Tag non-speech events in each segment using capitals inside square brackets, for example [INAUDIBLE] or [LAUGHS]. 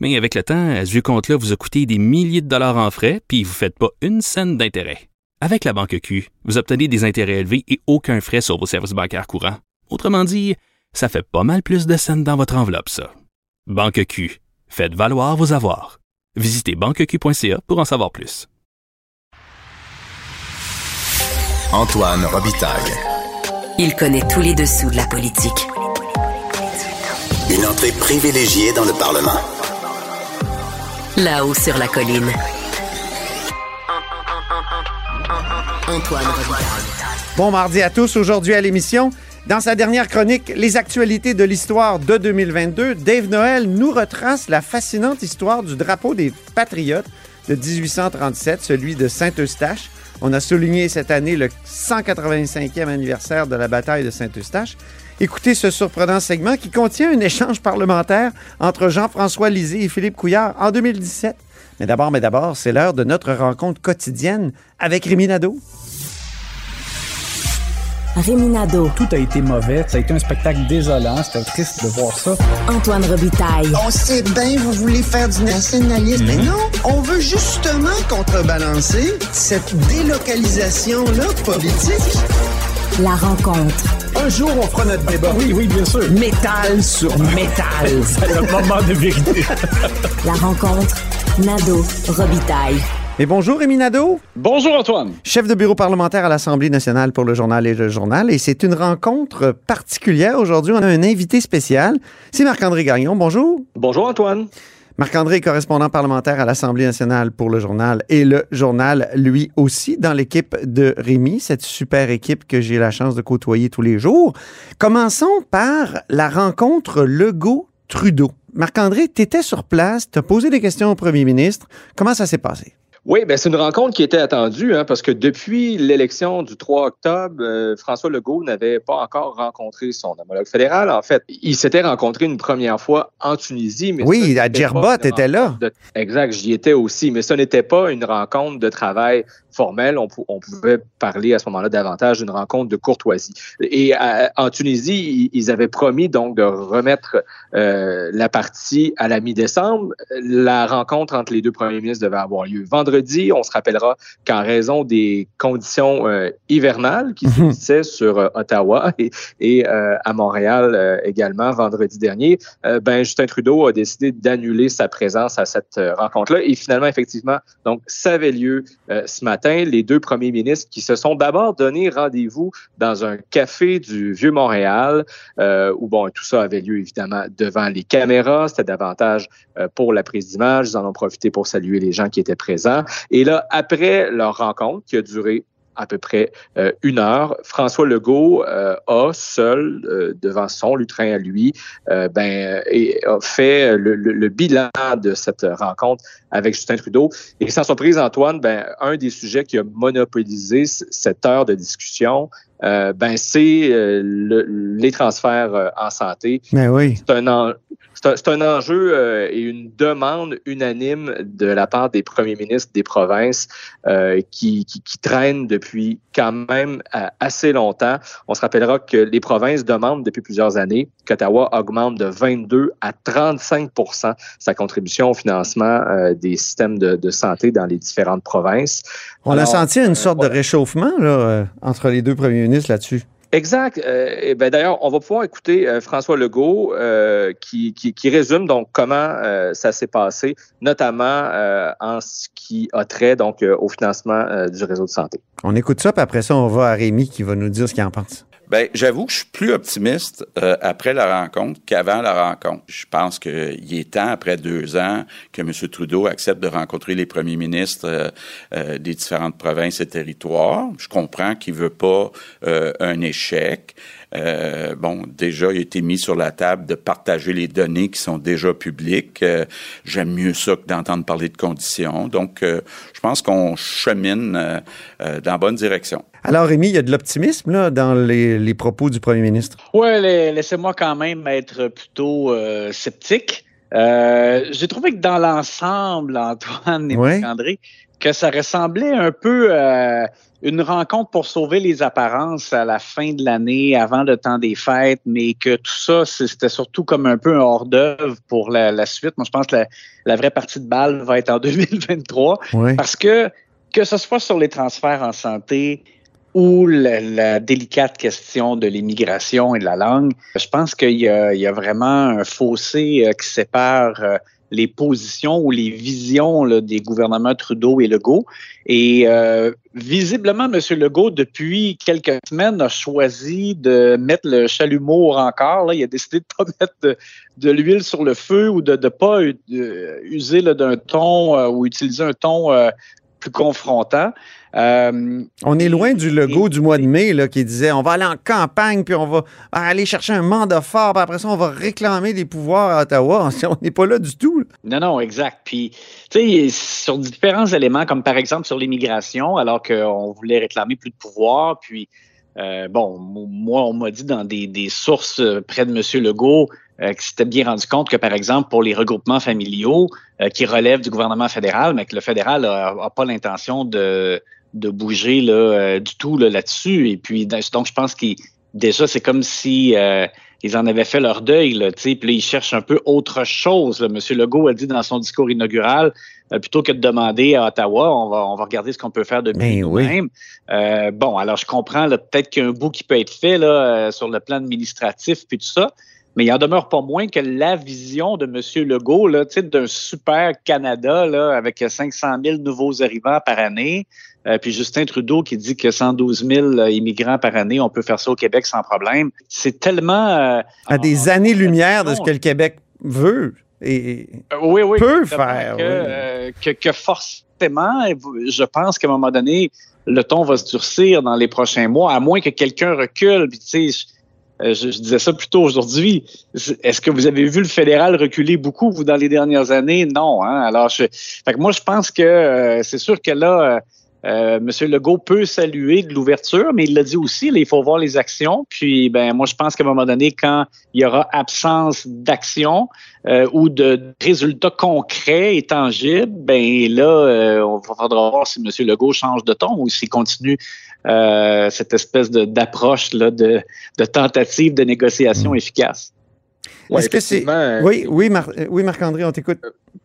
Mais avec le temps, ce vieux compte-là vous a coûté des milliers de dollars en frais, puis vous ne faites pas une scène d'intérêt. Avec la banque Q, vous obtenez des intérêts élevés et aucun frais sur vos services bancaires courants. Autrement dit, ça fait pas mal plus de scènes dans votre enveloppe, ça. Banque Q, faites valoir vos avoirs. Visitez banqueq.ca pour en savoir plus. Antoine Robitaille. Il connaît tous les dessous de la politique. Une entrée privilégiée dans le Parlement. Là-haut sur la colline. Bon mardi à tous. Aujourd'hui à l'émission, dans sa dernière chronique, les actualités de l'histoire de 2022, Dave Noël nous retrace la fascinante histoire du drapeau des Patriotes de 1837, celui de Saint-Eustache. On a souligné cette année le 185e anniversaire de la bataille de Saint-Eustache. Écoutez ce surprenant segment qui contient un échange parlementaire entre Jean-François Lisée et Philippe Couillard en 2017. Mais d'abord, mais d'abord, c'est l'heure de notre rencontre quotidienne avec Rémi Nadeau. Réminado. Tout a été mauvais. Ça a été un spectacle désolant. C'était triste de voir ça. Antoine Robitaille. On sait bien, vous voulez faire du nationalisme. Mais non, on veut justement contrebalancer cette délocalisation-là politique. La rencontre. Un jour, on fera notre débat. Oui, oui, bien sûr. Métal sur métal. [LAUGHS] C'est le moment de vérité. [LAUGHS] La rencontre. Nado. Robitaille. Et bonjour Rémi Nadeau, Bonjour Antoine. chef de bureau parlementaire à l'Assemblée nationale pour le journal et le journal. Et c'est une rencontre particulière aujourd'hui. On a un invité spécial. C'est Marc-André Gagnon. Bonjour. Bonjour Antoine. Marc-André correspondant parlementaire à l'Assemblée nationale pour le journal et le journal, lui aussi, dans l'équipe de Rémi, cette super équipe que j'ai la chance de côtoyer tous les jours. Commençons par la rencontre Legault-Trudeau. Marc-André, tu étais sur place, tu as posé des questions au premier ministre. Comment ça s'est passé? Oui, ben c'est une rencontre qui était attendue hein, parce que depuis l'élection du 3 octobre, euh, François Legault n'avait pas encore rencontré son homologue fédéral. En fait, il s'était rencontré une première fois en Tunisie. Mais Oui, à une t'étais là. de- Exact, j'y étais aussi, mais ce n'était pas une rencontre de travail formelle. On, pou- on pouvait parler à ce moment-là davantage d'une rencontre de courtoisie. Et en Tunisie, ils, avaient promis donc de remettre euh, la partie à la mi-décembre. La rencontre entre les deux premiers ministres devait avoir lieu vendredi. On se rappellera qu'en raison des conditions euh, hivernales qui Mhm. subsissaient sur euh, Ottawa et, et, euh, à Montréal également vendredi dernier, ben Justin Trudeau a décidé d'annuler sa présence à cette rencontre-là. Et finalement, effectivement, donc ça avait lieu ce matin. Les deux premiers ministres qui se sont d'abord donné rendez-vous dans un café du Vieux Montréal, euh, où bon tout ça avait lieu évidemment devant les caméras. C'était davantage euh, pour la prise d'image. Ils en ont profité pour saluer les gens qui étaient présents. Et là, après leur rencontre, qui a duré à peu près euh, une heure, François Legault euh, a seul euh, devant son lutrin à lui, euh, ben, et a fait le, le- le bilan de cette rencontre avec Justin Trudeau. Et sans surprise, Antoine, ben, un des sujets qui a monopolisé cette heure de discussion, euh, ben, c'est euh, le- les transferts en santé. Mais oui. C'est un, en- c'est un, un enjeu euh, et une demande unanime de la part des premiers ministres des provinces euh, qui, qui, qui traînent depuis quand même euh, assez longtemps. On se rappellera que les provinces demandent depuis plusieurs années qu'Ottawa augmente de 22 à 35% sa contribution au financement euh, des systèmes de, de santé dans les différentes provinces. On Alors, a senti une euh, sorte de réchauffement là, euh, entre les deux premiers ministres là-dessus. Exact. Euh, ben, D'ailleurs, on va pouvoir écouter euh, François Legault euh, qui, qui, qui résume donc comment euh, ça s'est passé, notamment euh, en ce qui a trait donc euh, au financement du réseau de santé. On écoute ça, puis après ça, on va à Rémi qui va nous dire ce qu'il en pense. Ben, j'avoue que je suis plus optimiste euh, après la rencontre qu'avant la rencontre. Je pense qu'il est temps, après deux ans, que M. Trudeau accepte de rencontrer les premiers ministres euh, euh, des différentes provinces et territoires. Je comprends qu'il veut pas euh, un échec. Euh, bon, déjà, il a été mis sur la table de partager les données qui sont déjà publiques. Euh, J'aime mieux ça que d'entendre parler de conditions. Donc, euh, je pense qu'on chemine euh, euh, dans la bonne direction. Alors, Rémi, il y a de l'optimisme là, dans les, les propos du premier ministre? Oui, laissez-moi quand même être plutôt euh, sceptique. Euh, J'ai trouvé que dans l'ensemble, Antoine et Ouais. André, que ça ressemblait un peu à une rencontre pour sauver les apparences à la fin de l'année, avant le temps des fêtes, mais que tout ça, c'était surtout comme un peu un hors-d'œuvre pour la, la suite. Moi, je pense que la, la vraie partie de balle va être en [LAUGHS] 2023. Oui. Parce que, que ce soit sur les transferts en santé ou la, la délicate question de l'immigration et de la langue, je pense qu'il y a, il y a vraiment un fossé euh, qui sépare euh, les positions ou les visions des gouvernements Trudeau et Legault. Et euh, visiblement, M. Legault, depuis quelques semaines, a choisi de mettre le chalumeau encore. Là. Il a décidé de ne pas [LAUGHS] mettre de, l'huile sur le feu ou de ne pas de- user d'un ton euh, ou utiliser un ton euh, plus confrontant. Euh, On est loin du logo du mois de mai là, qui disait on va aller en campagne, puis on va aller chercher un mandat fort, puis après ça, on va réclamer des pouvoirs à Ottawa. [LAUGHS] On n'est pas là du tout. là. Non, non, exact. Puis, tu sais, sur différents éléments, comme par exemple sur l'immigration, alors qu'on voulait réclamer plus de pouvoir, puis, euh, bon, moi, on m'a dit dans des, des sources euh, près de M. Legault euh, qui s'était bien rendu compte que, par exemple, pour les regroupements familiaux euh, qui relèvent du gouvernement fédéral, mais que le fédéral n'a pas l'intention de, de bouger là, euh, du tout là, là-dessus. Et puis, donc, je pense qu'il déjà, c'est comme si euh, ils en avaient fait leur deuil, là, tu sais, puis là, ils cherchent un peu autre chose. Là. Monsieur Legault a dit dans son discours inaugural, euh, plutôt que de demander à Ottawa, on va, on va regarder ce qu'on peut faire de mieux Ben oui. Euh, bon, alors je comprends, là, peut-être qu'il y a un bout qui peut être fait là, euh, sur le plan administratif puis tout ça, mais il en demeure pas moins que la vision de M. Legault, là, tu sais, d'un super Canada là, avec 500 000 nouveaux arrivants par année, euh, puis Justin Trudeau qui dit que 112 000 immigrants par année, on peut faire ça au Québec sans problème. C'est tellement... euh, À des années-lumière de ce que le Québec veut. Et, Euh, oui, oui, peut faire, Que, oui. euh, que, que forcément, je pense qu'à un moment donné, le ton va se durcir dans les prochains mois, à moins que quelqu'un recule. Puis, tu sais, je, euh, je- je disais ça plus tôt aujourd'hui. Est-ce que vous avez vu le fédéral reculer beaucoup, vous, dans les dernières années? Non. Hein? Alors, je, fait que moi, je pense que euh, c'est sûr que là, euh, euh, M. Legault peut saluer de l'ouverture, mais il l'a dit aussi, il faut voir les actions. Puis, ben, moi, je pense qu'à un moment donné, quand il y aura absence d'action euh, ou de résultats concrets et tangibles, ben là, euh, on va faudra voir si M. Legault change de ton ou s'il continue euh, cette espèce de- d'approche là, de, de tentative de négociation efficace. Ouais, Est-ce que c'est. euh, Oui, oui, Mar- euh, oui, Marc-André, on t'écoute.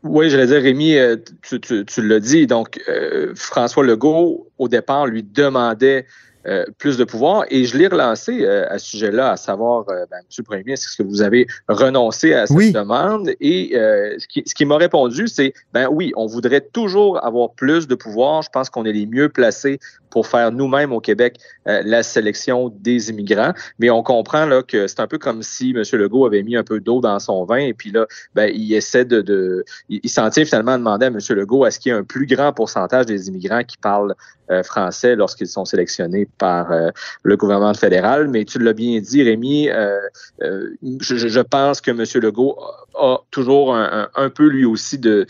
Oui, j'allais dire, Rémi, euh, tu, tu, tu l'as dit. Donc, euh, François Legault, au départ, lui demandait euh, plus de pouvoir. Et je l'ai relancé euh, à ce sujet-là, à savoir, euh, ben, Monsieur le Premier ministre, est-ce que vous avez renoncé à cette Oui. demande? Et euh, ce qui, ce qui m'a répondu, c'est, ben oui, on voudrait toujours avoir plus de pouvoir. Je pense qu'on est les mieux placés pour faire nous-mêmes au Québec euh, la sélection des immigrants. Mais on comprend là que c'est un peu comme si M. Legault avait mis un peu d'eau dans son vin et puis là, ben, il essaie de, de il, il s'en tient finalement à demander à M. Legault est-ce qu'il y a un plus grand pourcentage des immigrants qui parlent euh, français lorsqu'ils sont sélectionnés par euh, le gouvernement fédéral. Mais tu l'as bien dit, Rémi, euh, euh, je, pense que M. Legault a, toujours un, peu lui aussi de,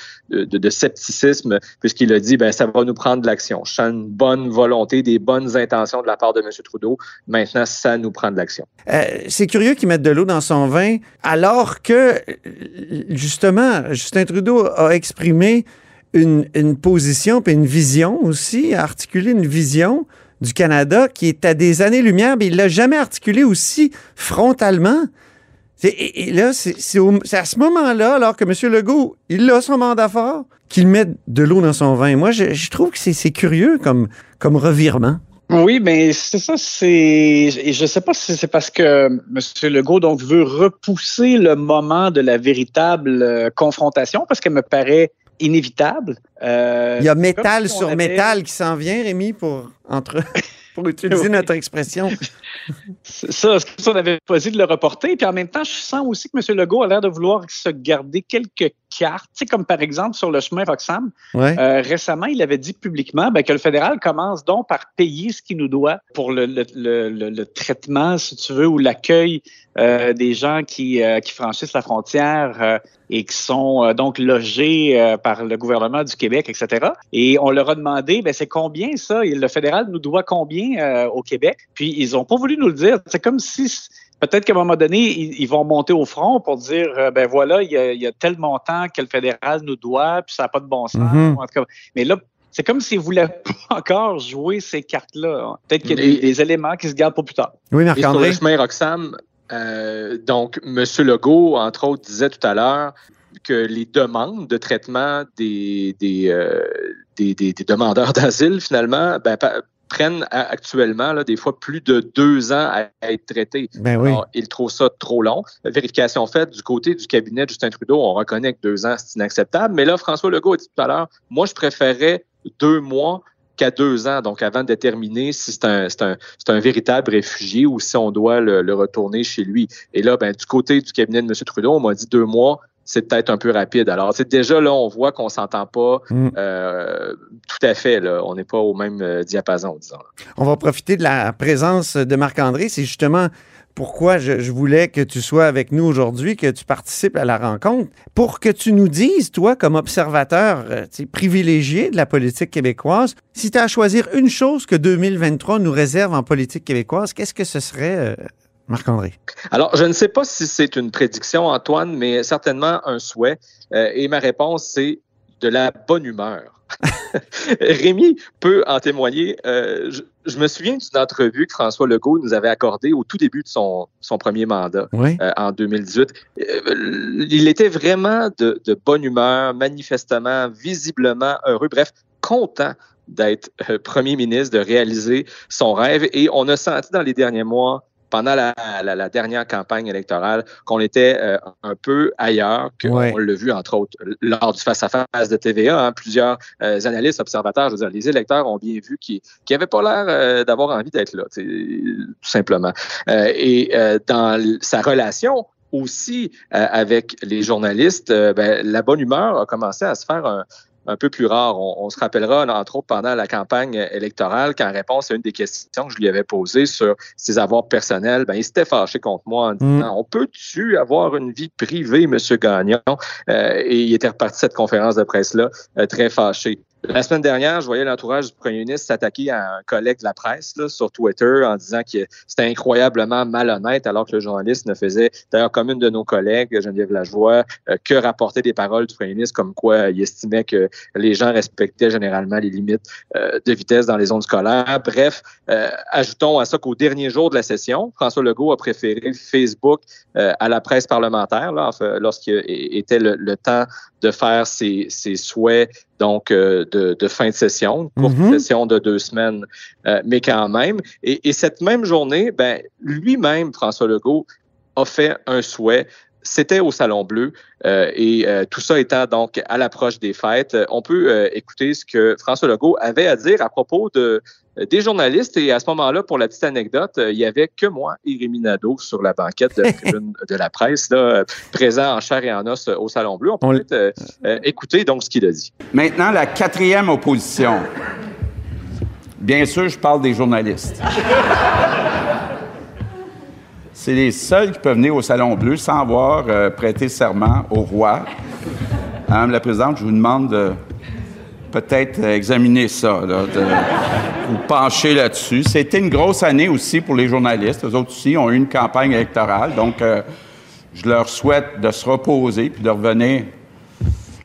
scepticisme puisqu'il a dit ben ça va nous prendre de l'action. Je sens une bonne volonté, des bonnes intentions de la part de M. Trudeau. Maintenant, ça nous prend de l'action. C'est curieux qu'il mette de l'eau dans son vin, alors que, justement, Justin Trudeau a exprimé une, une position puis une vision aussi, a articulé une vision du Canada qui est à des années-lumière, mais il l'a jamais articulé aussi frontalement. Et, là, c'est à ce moment-là, alors que M. Legault, il a son mandat fort, qu'il met de l'eau dans son vin. Moi, je, trouve que c'est curieux comme, revirement. Oui, mais c'est ça, c'est. Je sais pas si c'est parce que M. Legault donc veut repousser le moment de la véritable euh, confrontation, parce qu'elle me paraît inévitable. Euh, Il y a métal si sur avait- métal qui s'en vient, Rémi, pour, entre, [LAUGHS] pour utiliser Oui. notre expression. Ça, ça, on avait choisi de le reporter. Puis en même temps, je sens aussi que M. Legault a l'air de vouloir se garder quelques cartes. Tu sais, comme par exemple sur le chemin Roxham. Ouais. Euh, récemment, il avait dit publiquement ben, que le fédéral commence donc par payer ce qu'il nous doit pour le, le, le, le, traitement, si tu veux, ou l'accueil euh, des gens qui, euh, qui franchissent la frontière et qui sont donc logés par le gouvernement du Québec, etc. Et on leur a demandé, ben, c'est combien ça? Et le fédéral nous doit combien au Québec? Puis ils n'ont pas voulu nous le dire. C'est comme si peut-être qu'à un moment donné, ils, ils, vont monter au front pour dire, euh, ben voilà, il y, a, il y, a, tel montant que le fédéral nous doit, puis ça n'a pas de bon sens. Mhm. En tout cas, mais là, c'est comme s'ils ne voulaient [LAUGHS] pas encore jouer ces cartes-là. Peut-être qu'il y a des, des, éléments qui se gardent pour plus tard. Oui, Et sur le chemin Roxham, euh, donc, M. Legault, entre autres, disait tout à l'heure que les demandes de traitement des, des, euh, des, des, des demandeurs d'asile, finalement, ben, prennent actuellement là, des fois plus de deux ans à être traités. Ben oui. Alors, ils trouvent ça trop long. Vérification faite du côté du cabinet de Justin Trudeau, on reconnaît que deux ans, c'est inacceptable. Mais là, François Legault a dit tout à l'heure, moi, je préférais deux mois qu'à deux ans, donc avant de déterminer si c'est un, un, un véritable réfugié ou si on doit le, le, retourner chez lui. Et là, ben, du côté du cabinet de M. Trudeau, on m'a dit deux mois, c'est peut-être un peu rapide. Alors, c'est déjà là, on voit qu'on s'entend pas mm. euh, tout à fait. Là. On n'est pas au même euh, diapason, disons. On va profiter de la présence de Marc-André. C'est justement pourquoi je, je, voulais que tu sois avec nous aujourd'hui, que tu participes à la rencontre, pour que tu nous dises, toi, comme observateur euh, privilégié de la politique québécoise, si tu as à choisir une chose que 2023 nous réserve en politique québécoise, qu'est-ce que ce serait, euh, Marc-André? Alors, je ne sais pas si c'est une prédiction, Antoine, mais certainement un souhait. Euh, et ma réponse, c'est de la bonne humeur. [LAUGHS] Rémi peut en témoigner. Euh, je, je, me souviens d'une entrevue que François Legault nous avait accordée au tout début de son, son premier mandat, oui. euh, en 2018. Euh, il était vraiment de, de, bonne humeur, manifestement, visiblement heureux, bref, content d'être premier ministre, de réaliser son rêve. Et on a senti dans les derniers mois pendant la, la, la, dernière campagne électorale qu'on était euh, un peu ailleurs, qu'on ouais. l'a vu entre autres lors du face-à-face de TVA. Hein, plusieurs euh, analystes, observateurs, je veux dire, les électeurs ont bien vu qu'ils n'avaient pas l'air euh, d'avoir envie d'être là, tout simplement. Et dans sa relation aussi avec les journalistes, ben, la bonne humeur a commencé à se faire un, un peu plus rare. On, on, se rappellera, entre autres, pendant la campagne électorale, qu'en réponse à une des questions que je lui avais posées sur ses avoirs personnels, ben, il s'était fâché contre moi en disant mm. On peut-tu avoir une vie privée, Monsieur Gagnon? Euh, et il était reparti de cette conférence de presse-là euh, très fâché. La semaine dernière, je voyais l'entourage du premier ministre s'attaquer à un collègue de la presse là, sur Twitter en disant que c'était incroyablement malhonnête, alors que le journaliste ne faisait, d'ailleurs, comme une de nos collègues, Geneviève Lajoie, euh, que rapporter des paroles du premier ministre comme quoi il estimait que les gens respectaient généralement les limites euh, de vitesse dans les zones scolaires. Bref, euh, ajoutons à ça qu'au dernier jour de la session, François Legault a préféré Facebook euh, à la presse parlementaire, lorsqu'il était le, temps de faire ses souhaits donc euh, de, de, fin de session, une courte mm -hmm. session de deux semaines, euh, mais quand même. Et, et cette même journée, ben, lui-même, François Legault, a fait un souhait. C'était au Salon Bleu euh, et tout ça étant donc à l'approche des fêtes. On peut écouter ce que François Legault avait à dire à propos de, des journalistes. Et à ce moment-là, pour la petite anecdote, il y avait que moi et Rémi Nadeau sur la banquette de, [LAUGHS] de la presse, là, présent en chair et en os au Salon Bleu. On peut On... Euh, euh, écouter donc ce qu'il a dit. Maintenant, la quatrième opposition. Bien sûr, je parle des journalistes. [LAUGHS] C'est les seuls qui peuvent venir au Salon Bleu sans avoir euh, prêté serment au roi. Madame la Présidente, je vous demande de peut-être examiner ça, de vous pencher là-dessus. C'était une grosse année aussi pour les journalistes. Eux autres aussi ont eu une campagne électorale, donc euh, je leur souhaite de se reposer puis de revenir.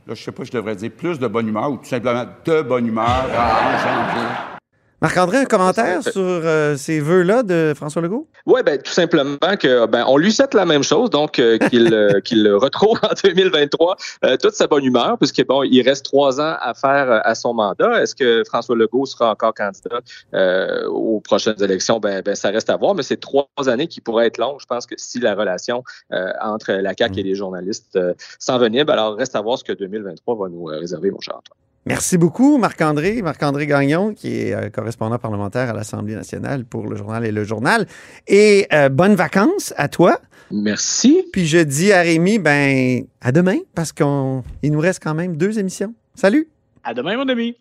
Là, je sais pas, je devrais dire plus de bonne humeur ou tout simplement de bonne humeur en janvier. Marc-André, un commentaire sur euh, ces vœux-là de François Legault? Oui, ben, tout simplement que ben, on lui souhaite la même chose, donc euh, qu'il euh, [LAUGHS] qu'il retrouve en 2023 euh, toute sa bonne humeur, puisque bon, il reste trois ans à faire à son mandat. Est-ce que François Legault sera encore candidat aux prochaines élections? Ben, ben, ça reste à voir, mais c'est trois années qui pourraient être longues. Je pense que si la relation entre la CAQ et les journalistes s'envenime, alors reste à voir ce que 2023 va nous réserver, mon cher Antoine. Merci beaucoup, Marc-André, Marc-André Gagnon, qui est euh, correspondant parlementaire à l'Assemblée nationale pour le journal et le journal. Et euh, bonnes vacances à toi. Merci. Puis je dis à Rémi, ben, à demain, parce qu'il nous reste quand même deux émissions. Salut! À demain, mon ami.